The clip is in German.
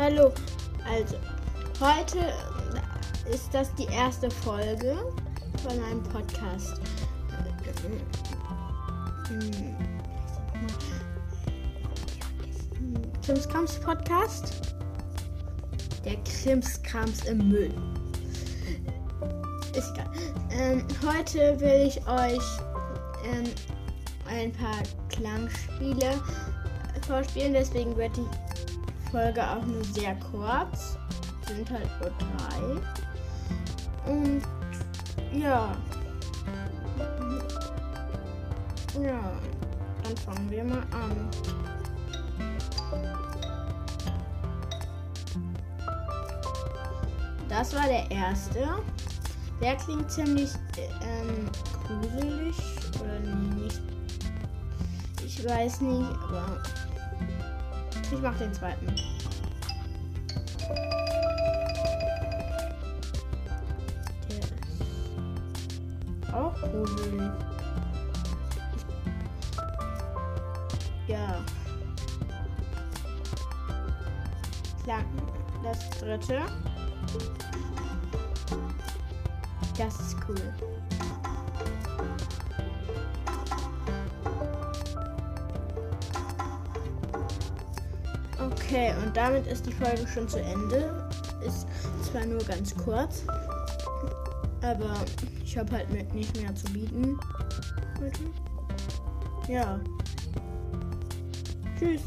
Hallo, also heute ist das die erste Folge von einem Podcast. Krimskrams Podcast. Der Krimskrams im Müll. Ist egal. Ähm, heute will ich euch ähm, ein paar Klangspiele vorspielen, deswegen wird die Folge auch nur sehr kurz. Sind halt nur drei. Und ja. Ja, dann fangen wir mal an. Das war der erste. Der klingt ziemlich ähm, gruselig oder nicht. Ich weiß nicht, aber ich mach den zweiten. Der auch gruselig. Ja. Klar, das dritte. Das ist cool. Okay, und damit ist die Folge schon zu Ende. Ist zwar nur ganz kurz, aber ich habe halt mit nicht mehr zu bieten. Ja. Tschüss.